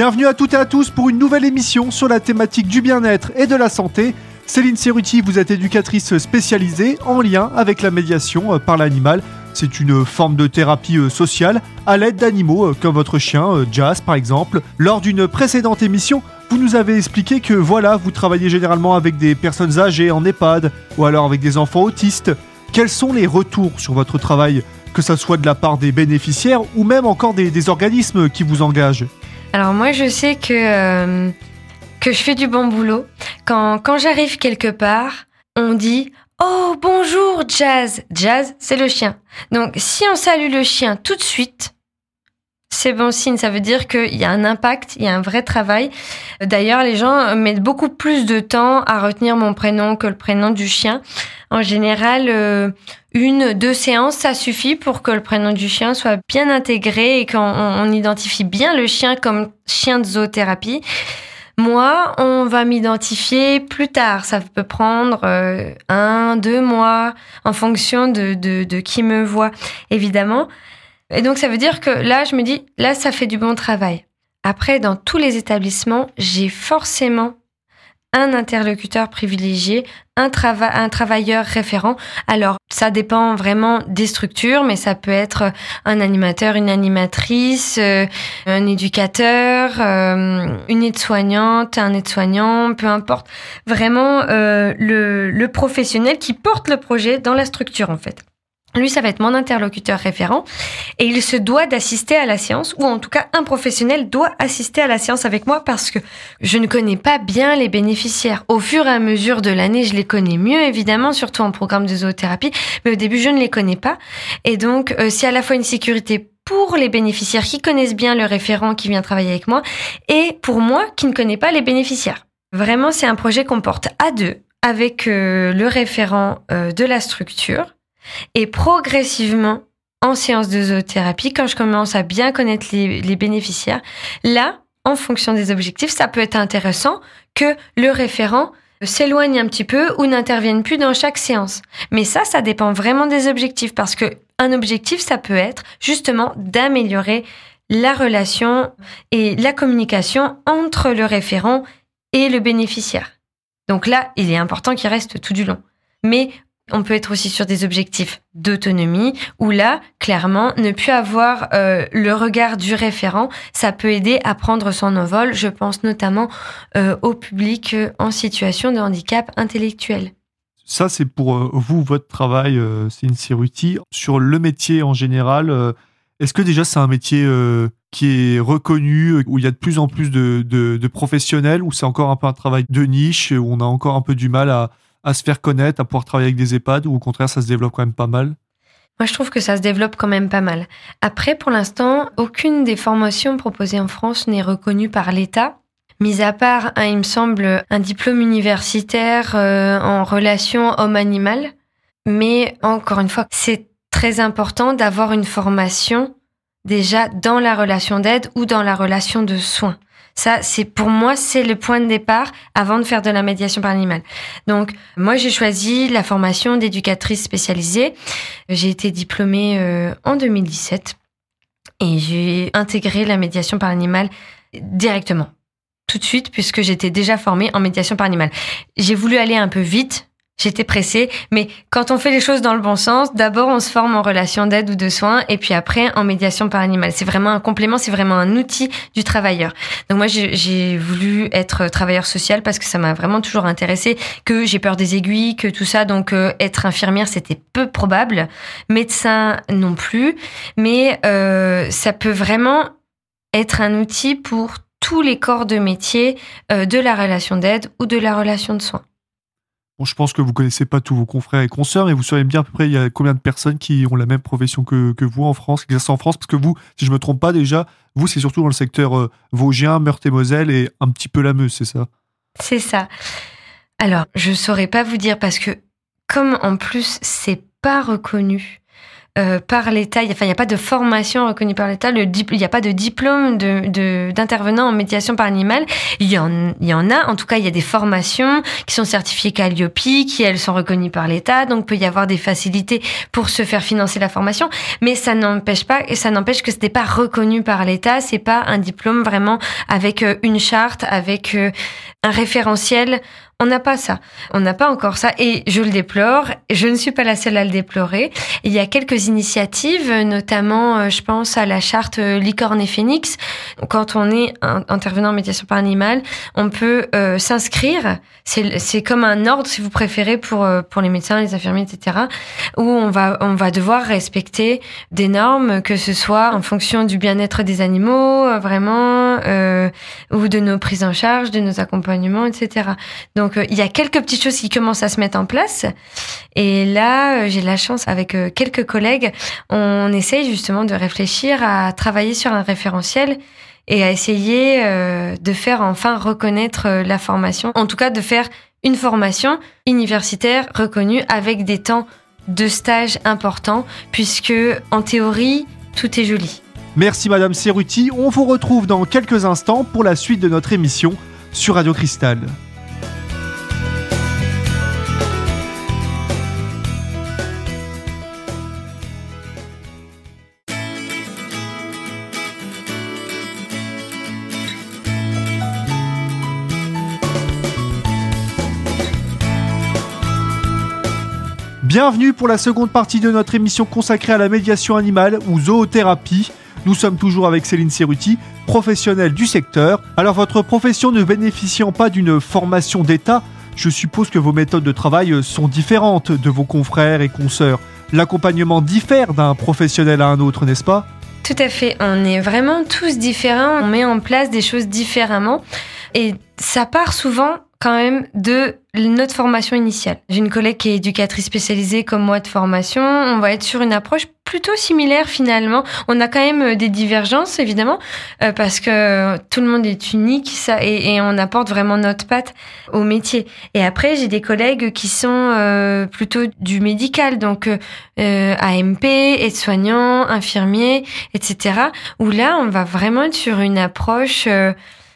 Bienvenue à toutes et à tous pour une nouvelle émission sur la thématique du bien-être et de la santé. Céline Cerruti, vous êtes éducatrice spécialisée en lien avec la médiation euh, par l'animal. C'est une forme de thérapie euh, sociale à l'aide d'animaux euh, comme votre chien, Jazz par exemple. Lors d'une précédente émission, vous nous avez expliqué que voilà, vous travaillez généralement avec des personnes âgées en EHPAD ou alors avec des enfants autistes. Quels sont les retours sur votre travail, que ce soit de la part des bénéficiaires ou même encore des, des organismes qui vous engagent? Alors moi je sais que, euh, que je fais du bon boulot. Quand, quand j'arrive quelque part, on dit Oh bonjour Jazz Jazz c'est le chien. Donc si on salue le chien tout de suite, c'est bon signe, ça veut dire qu'il y a un impact, il y a un vrai travail. D'ailleurs, les gens mettent beaucoup plus de temps à retenir mon prénom que le prénom du chien. En général, euh, une, deux séances, ça suffit pour que le prénom du chien soit bien intégré et qu'on on identifie bien le chien comme chien de zoothérapie. Moi, on va m'identifier plus tard. Ça peut prendre euh, un, deux mois en fonction de, de, de qui me voit, évidemment. Et donc, ça veut dire que là, je me dis, là, ça fait du bon travail. Après, dans tous les établissements, j'ai forcément un interlocuteur privilégié, un, travailleur référent. Alors, ça dépend vraiment des structures, mais ça peut être un animateur, une animatrice, euh, un éducateur, euh, une aide-soignante, un aide-soignant, peu importe. Vraiment euh, le professionnel qui porte le projet dans la structure, en fait. Lui, ça va être mon interlocuteur référent et il se doit d'assister à la séance ou en tout cas un professionnel doit assister à la séance avec moi parce que je ne connais pas bien les bénéficiaires. Au fur et à mesure de l'année, je les connais mieux évidemment, surtout en programme de zoothérapie, mais au début, je ne les connais pas. Et donc, euh, c'est à la fois une sécurité pour les bénéficiaires qui connaissent bien le référent qui vient travailler avec moi et pour moi qui ne connais pas les bénéficiaires. Vraiment, c'est un projet qu'on porte à deux avec euh, le référent euh, de la structure et progressivement, en séance de zoothérapie, quand je commence à bien connaître les, bénéficiaires, là, en fonction des objectifs, ça peut être intéressant que le référent s'éloigne un petit peu ou n'intervienne plus dans chaque séance. Mais ça, ça dépend vraiment des objectifs parce que un objectif, ça peut être justement d'améliorer la relation et la communication entre le référent et le bénéficiaire. Donc là, il est important qu'il reste tout du long. Mais on peut être aussi sur des objectifs d'autonomie où là, clairement, ne plus avoir euh, le regard du référent, ça peut aider à prendre son envol. Je pense notamment euh, au public euh, en situation de handicap intellectuel. Ça, c'est pour vous, votre travail, c'est une. Sur le métier en général, est-ce que déjà c'est un métier qui est reconnu, où il y a de plus en plus de, de professionnels, ou c'est encore un peu un travail de niche, où on a encore un peu du mal à, à se faire connaître, à pouvoir travailler avec des EHPAD ou au contraire ça se développe quand même pas mal? Moi, je trouve que ça se développe quand même pas mal. Après, pour l'instant, aucune des formations proposées en France n'est reconnue par l'État. Mis à part, il me semble, un diplôme universitaire euh, en relation homme-animal. Mais encore une fois, c'est très important d'avoir une formation déjà dans la relation d'aide ou dans la relation de soins. Ça, c'est pour moi, c'est le point de départ avant de faire de la médiation par l'animal. Donc, moi, j'ai choisi la formation d'éducatrice spécialisée. J'ai été diplômée euh, en 2017 et j'ai intégré la médiation par l'animal directement, tout de suite, puisque j'étais déjà formée en médiation par l'animal. J'ai voulu aller un peu vite J'étais pressée, mais quand on fait les choses dans le bon sens, d'abord on se forme en relation d'aide ou de soins, et puis après en médiation par animal. C'est vraiment un complément, c'est vraiment un outil du travailleur. Donc moi j'ai voulu être travailleur social parce que ça m'a vraiment toujours intéressé, que j'ai peur des aiguilles, que tout ça. Donc euh, être infirmière c'était peu probable, médecin non plus, mais euh, ça peut vraiment être un outil pour tous les corps de métier euh, de la relation d'aide ou de la relation de soins je pense que vous connaissez pas tous vos confrères et consoeurs, mais vous savez bien à peu près il y a combien de personnes qui ont la même profession que, vous en France, qui exercent en France, parce que vous, si je me trompe pas déjà, vous c'est surtout dans le secteur euh, Vosgien, Meurthe-et-Moselle et un petit peu la Meuse, c'est ça? C'est ça. Alors, je saurais pas vous dire parce que comme en plus c'est pas reconnu, euh, par l'État. Enfin, il n'y a pas de formation reconnue par l'État. Il n'y a pas de diplôme de d'intervenant en médiation par animal. Il y en y en a. En tout cas, il y a des formations qui sont certifiées Calliope, qui elles sont reconnues par l'État. Donc, peut y avoir des facilités pour se faire financer la formation. Mais ça n'empêche pas et ça n'empêche que ce n'est pas reconnu par l'État. C'est pas un diplôme vraiment avec euh, une charte, avec euh, un référentiel on n'a pas ça. On n'a pas encore ça. Et je le déplore. Je ne suis pas la seule à le déplorer. Il y a quelques initiatives, notamment, euh, je pense à la charte euh, Licorne et Phoenix. Quand on est intervenant en médiation par animal, on peut euh, s'inscrire. C'est comme un ordre, si vous préférez, pour, pour les médecins, les infirmiers, etc., où on va, on va devoir respecter des normes, que ce soit en fonction du bien-être des animaux, vraiment, ou de nos prises en charge, de nos accompagnements, etc. Donc, euh, il y a quelques petites choses qui commencent à se mettre en place. Et là, euh, j'ai la chance avec euh, quelques collègues, on essaye justement de réfléchir à travailler sur un référentiel et à essayer de faire enfin reconnaître la formation, en tout cas de faire une formation universitaire reconnue avec des temps de stage importants, puisque en théorie, tout est joli. Merci Madame Cerruti, on vous retrouve dans quelques instants pour la suite de notre émission sur Radio Cristal. Bienvenue pour la seconde partie de notre émission consacrée à la médiation animale ou zoothérapie. Nous sommes toujours avec Céline Cerruti, professionnelle du secteur. Alors votre profession ne bénéficiant pas d'une formation d'État, je suppose que vos méthodes de travail sont différentes de vos confrères et consoeurs. L'accompagnement diffère d'un professionnel à un autre, n'est-ce pas? Tout à fait, on est vraiment tous différents, on met en place des choses différemment et ça part souvent quand même de notre formation initiale. J'ai une collègue qui est éducatrice spécialisée comme moi de formation. On va être sur une approche plutôt similaire finalement. On a quand même euh, des divergences évidemment euh, parce que tout le monde est unique ça et, on apporte vraiment notre patte au métier. Et après j'ai des collègues qui sont euh, plutôt du médical donc AMP, aide-soignant, infirmier, etc. Où là on va vraiment être sur une approche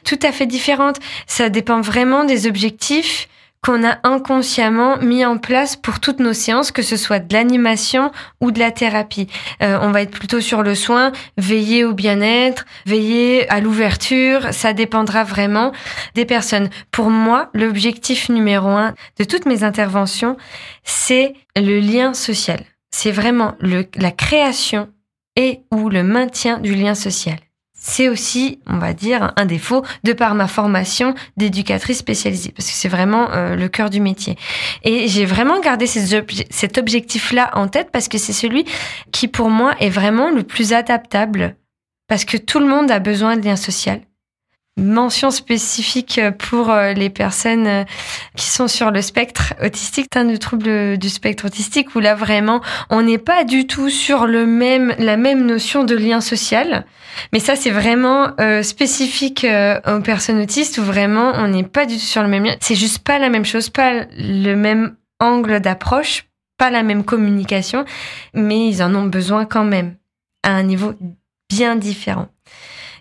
tout à fait différente. Ça dépend vraiment des objectifs qu'on a inconsciemment mis en place pour toutes nos séances, que ce soit de l'animation ou de la thérapie. Euh, on va être plutôt sur le soin, veiller au bien-être, veiller à l'ouverture, ça dépendra vraiment des personnes. Pour moi, l'objectif numéro un de toutes mes interventions, c'est le lien social. C'est vraiment le, la création et ou le maintien du lien social c'est aussi, on va dire, un défaut de par ma formation d'éducatrice spécialisée, parce que c'est vraiment euh, le cœur du métier. Et j'ai vraiment gardé cet objectif-là en tête parce que c'est celui qui, pour moi, est vraiment le plus adaptable, parce que tout le monde a besoin de lien social mention spécifique pour euh, les personnes euh, qui sont sur le spectre autistique, un du trouble du spectre autistique où là vraiment on n'est pas du tout sur le même la même notion de lien social. Mais ça c'est vraiment euh, spécifique aux personnes autistes où vraiment on n'est pas du tout sur le même lien. C'est juste pas la même chose, pas le même angle d'approche, pas la même communication, mais ils en ont besoin quand même à un niveau bien différent.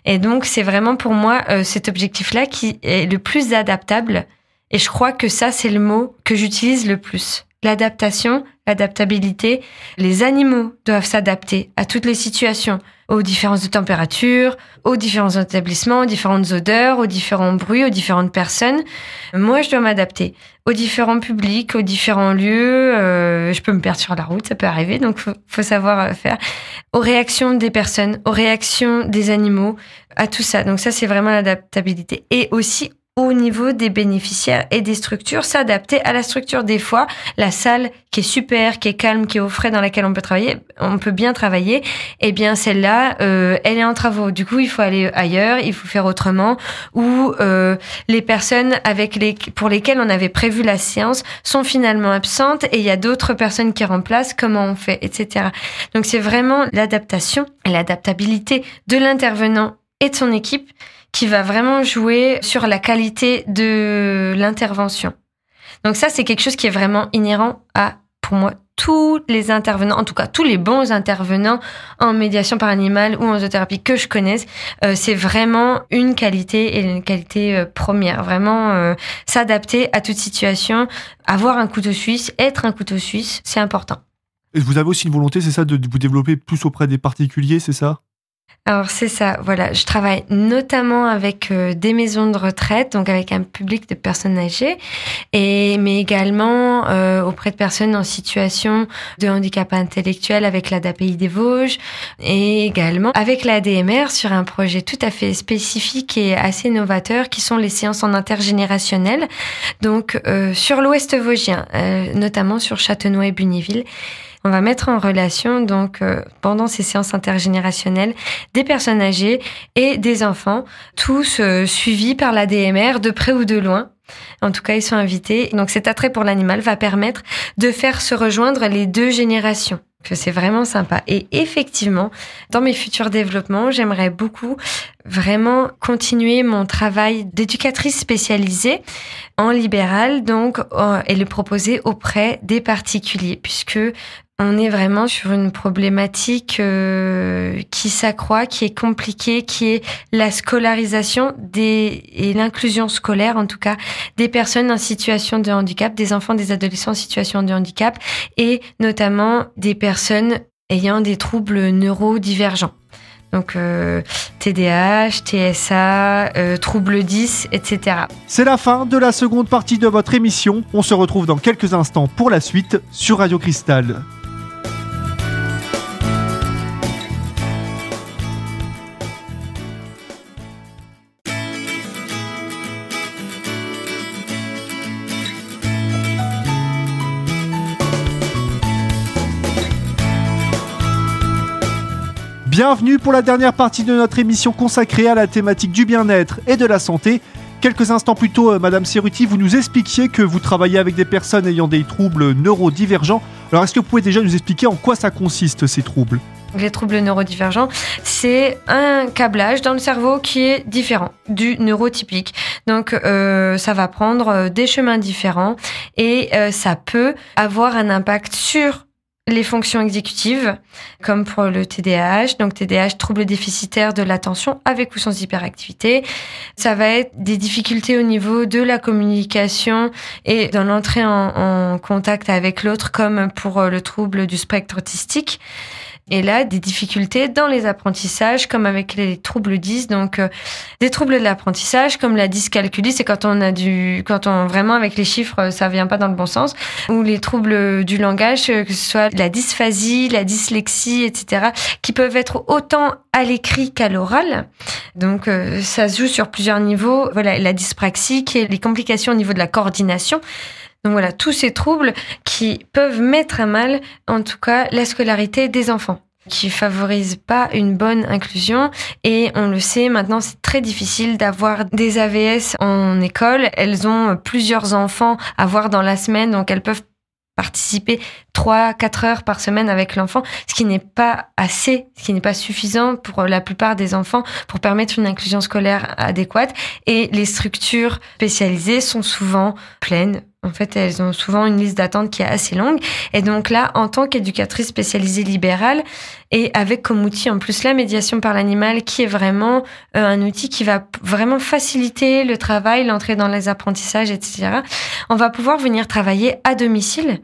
Et donc, c'est vraiment pour moi euh, cet objectif-là qui est le plus adaptable. Et je crois que ça, c'est le mot que j'utilise le plus. L'adaptation, l'adaptabilité. Les animaux doivent s'adapter à toutes les situations, aux différences de température, aux différents établissements, aux différentes odeurs, aux différents bruits, aux différentes personnes. Moi, je dois m'adapter aux différents publics, aux différents lieux. Euh, je peux me perdre sur la route, ça peut arriver, donc faut, faut savoir euh, faire. Aux réactions des personnes, aux réactions des animaux, à tout ça. Donc ça, c'est vraiment l'adaptabilité. Et aussi au niveau des bénéficiaires et des structures, s'adapter à la structure. Des fois, la salle qui est super, qui est calme, qui est au frais, dans laquelle on peut travailler, on peut bien travailler. Eh bien, celle-là, euh, elle est en travaux. Du coup, il faut aller ailleurs, il faut faire autrement. Ou euh, les personnes avec les pour lesquelles on avait prévu la séance sont finalement absentes et il y a d'autres personnes qui remplacent. Comment on fait, etc. Donc, c'est vraiment l'adaptation l'adaptabilité de l'intervenant et de son équipe qui va vraiment jouer sur la qualité de l'intervention. Donc ça, c'est quelque chose qui est vraiment inhérent à, pour moi, tous les intervenants, en tout cas tous les bons intervenants en médiation par animal ou en zoothérapie que je connaisse, euh, c'est vraiment une qualité et une qualité euh, première. Vraiment euh, s'adapter à toute situation, avoir un couteau suisse, être un couteau suisse, c'est important. Et vous avez aussi une volonté, c'est ça, de vous développer plus auprès des particuliers, c'est ça? Alors c'est ça, voilà. Je travaille notamment avec euh, des maisons de retraite, donc avec un public de personnes âgées, et mais également euh, auprès de personnes en situation de handicap intellectuel avec l'ADAPI des Vosges, et également avec l'ADMR sur un projet tout à fait spécifique et assez novateur, qui sont les séances en intergénérationnel, donc euh, sur l'Ouest vosgien, notamment sur Châtenois et Buniville. On va mettre en relation donc euh, pendant ces séances intergénérationnelles des personnes âgées et des enfants, tous euh, suivis par la DMR de près ou de loin. En tout cas, ils sont invités. Donc cet attrait pour l'animal va permettre de faire se rejoindre les deux générations c'est vraiment sympa. Et effectivement, dans mes futurs développements, j'aimerais beaucoup vraiment continuer mon travail d'éducatrice spécialisée en libéral, donc, euh, et le proposer auprès des particuliers, puisque on est vraiment sur une problématique euh, qui s'accroît, qui est compliquée, qui est la scolarisation des, et l'inclusion scolaire, en tout cas, des personnes en situation de handicap, des enfants, des adolescents en situation de handicap, et notamment des personnes ayant des troubles neurodivergents. Donc euh, TDAH, TSA, euh, troubles 10, etc. C'est la fin de la seconde partie de votre émission. On se retrouve dans quelques instants pour la suite sur Radio Cristal. Bienvenue pour la dernière partie de notre émission consacrée à la thématique du bien-être et de la santé. Quelques instants plus tôt, euh, Madame Cerruti, vous nous expliquiez que vous travaillez avec des personnes ayant des troubles neurodivergents. Alors, est-ce que vous pouvez déjà nous expliquer en quoi ça consiste, ces troubles? Les troubles neurodivergents, c'est un câblage dans le cerveau qui est différent du neurotypique. Donc, euh, ça va prendre euh, des chemins différents et ça peut avoir un impact sur les fonctions exécutives, comme pour le TDAH, donc TDAH, trouble déficitaire de l'attention avec ou sans hyperactivité. Ça va être des difficultés au niveau de la communication et dans l'entrée en, en contact avec l'autre, comme pour le trouble du spectre autistique. Et là, des difficultés dans les apprentissages, comme avec les troubles 10. Donc, euh, des troubles de l'apprentissage, comme la dyscalculie, c'est quand on a du, quand on vraiment avec les chiffres, euh, ça vient pas dans le bon sens. Ou les troubles du langage, euh, que ce soit la dysphasie, la dyslexie, etc., qui peuvent être autant à l'écrit qu'à l'oral. Donc, ça se joue sur plusieurs niveaux. Voilà, la dyspraxie, qui est les complications au niveau de la coordination. Donc voilà, tous ces troubles qui peuvent mettre à mal, en tout cas, la scolarité des enfants qui favorisent pas une bonne inclusion. Et on le sait maintenant c'est très difficile d'avoir des AVS en école. Elles ont plusieurs enfants à voir dans la semaine donc elles peuvent participer 3 4 heures par semaine avec l'enfant, ce qui n'est pas assez, ce qui n'est pas suffisant pour la plupart des enfants pour permettre une inclusion scolaire adéquate et les structures spécialisées sont souvent pleines. En fait, elles ont souvent une liste d'attente qui est assez longue. Et donc là, en tant qu'éducatrice spécialisée libérale, et avec comme outil en plus la médiation par l'animal, qui est vraiment euh, un outil qui va vraiment faciliter le travail, l'entrée dans les apprentissages, etc., on va pouvoir venir travailler à domicile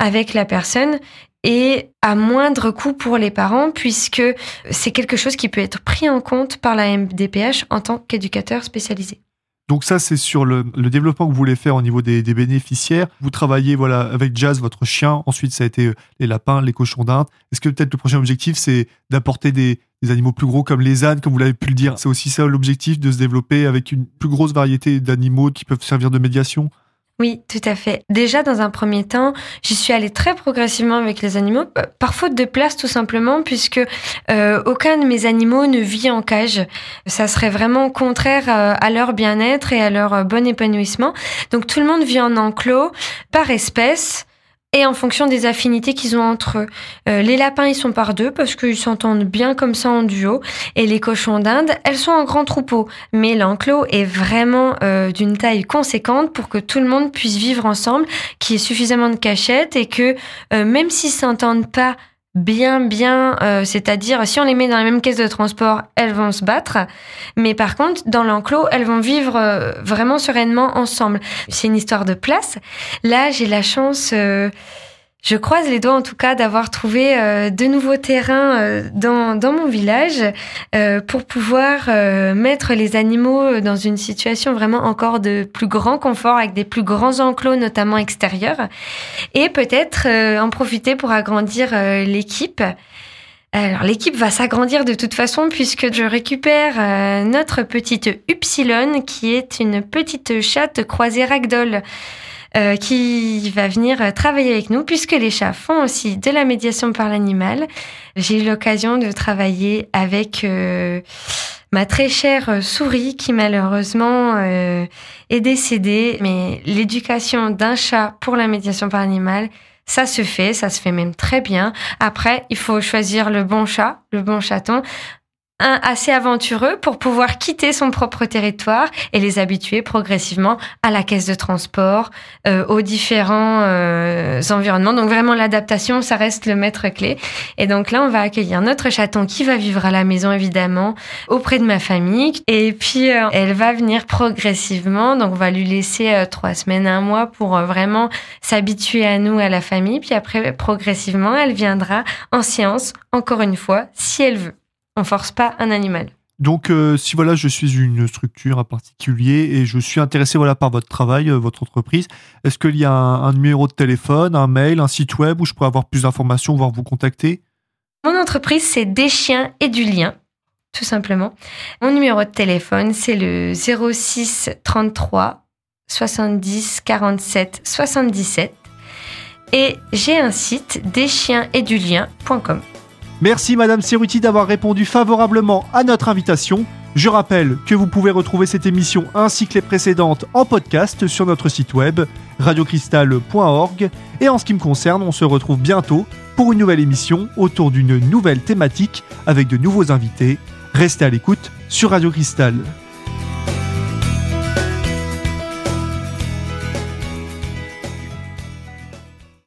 avec la personne et à moindre coût pour les parents puisque c'est quelque chose qui peut être pris en compte par la MDPH en tant qu'éducateur spécialisé. Donc ça, c'est sur le, développement que vous voulez faire au niveau des, bénéficiaires. Vous travaillez voilà avec Jazz, votre chien. Ensuite, ça a été euh, les lapins, les cochons d'Inde. Est-ce que peut-être le prochain objectif, c'est d'apporter des, des, animaux plus gros comme les ânes, comme vous l'avez pu le dire? C'est aussi ça l'objectif de se développer avec une plus grosse variété d'animaux qui peuvent servir de médiation? Oui, tout à fait. Déjà, dans un premier temps, j'y suis allée très progressivement avec les animaux, euh, par faute de place tout simplement, puisque euh, aucun de mes animaux ne vit en cage. Ça serait vraiment contraire euh, à leur bien-être et à leur bon épanouissement. Donc tout le monde vit en enclos, par espèce, et en fonction des affinités qu'ils ont entre eux. Euh, les lapins, ils sont par deux parce qu'ils s'entendent bien comme ça en duo. Et les cochons d'Inde, elles sont en grand troupeau. Mais l'enclos est vraiment euh, d'une taille conséquente pour que tout le monde puisse vivre ensemble, qu'il y ait suffisamment de cachettes et que euh, même s'ils s'entendent pas bien bien c'est-à-dire si on les met dans la même caisse de transport elles vont se battre. Mais par contre dans l'enclos elles vont vivre vraiment sereinement ensemble. C'est une histoire de place. Là j'ai la chance je croise les doigts en tout cas d'avoir trouvé euh, de nouveaux terrains euh, dans, mon village euh, pour pouvoir mettre les animaux dans une situation vraiment encore de plus grand confort avec des plus grands enclos notamment extérieurs et peut-être en profiter pour agrandir l'équipe. Alors l'équipe va s'agrandir de toute façon puisque je récupère notre petite Upsilon qui est une petite chatte croisée ragdoll. Euh, qui va venir travailler avec nous puisque les chats font aussi de la médiation par l'animal. J'ai eu l'occasion de travailler avec euh, ma très chère souris qui malheureusement euh, est décédée. Mais l'éducation d'un chat pour la médiation par l'animal, ça se fait, ça se fait même très bien. Après, il faut choisir le bon chat, le bon chaton un assez aventureux pour pouvoir quitter son propre territoire et les habituer progressivement à la caisse de transport, euh, aux différents euh, environnements. Donc vraiment l'adaptation, ça reste le maître clé. Et donc là, on va accueillir notre chaton qui va vivre à la maison évidemment auprès de ma famille. Et puis euh, elle va venir progressivement. Donc on va lui laisser trois semaines, un mois pour vraiment s'habituer à nous, à la famille. Puis après, progressivement, elle viendra en séance, encore une fois, si elle veut. On force pas un animal. Donc, euh, si voilà, je suis une structure en particulier et je suis intéressé voilà par votre travail, euh, votre entreprise, est-ce qu'il y a un, numéro de téléphone, un mail, un site web où je pourrais avoir plus d'informations, voire vous contacter? Mon entreprise, c'est Des chiens et du lien, tout simplement. Mon numéro de téléphone, c'est le 06 33 70 47 77. Et j'ai un site deschiensetdulien.com. Merci Madame Cerruti d'avoir répondu favorablement à notre invitation. Je rappelle que vous pouvez retrouver cette émission ainsi que les précédentes en podcast sur notre site web radiocristal.org et en ce qui me concerne, on se retrouve bientôt pour une nouvelle émission autour d'une nouvelle thématique avec de nouveaux invités. Restez à l'écoute sur Radio Cristal.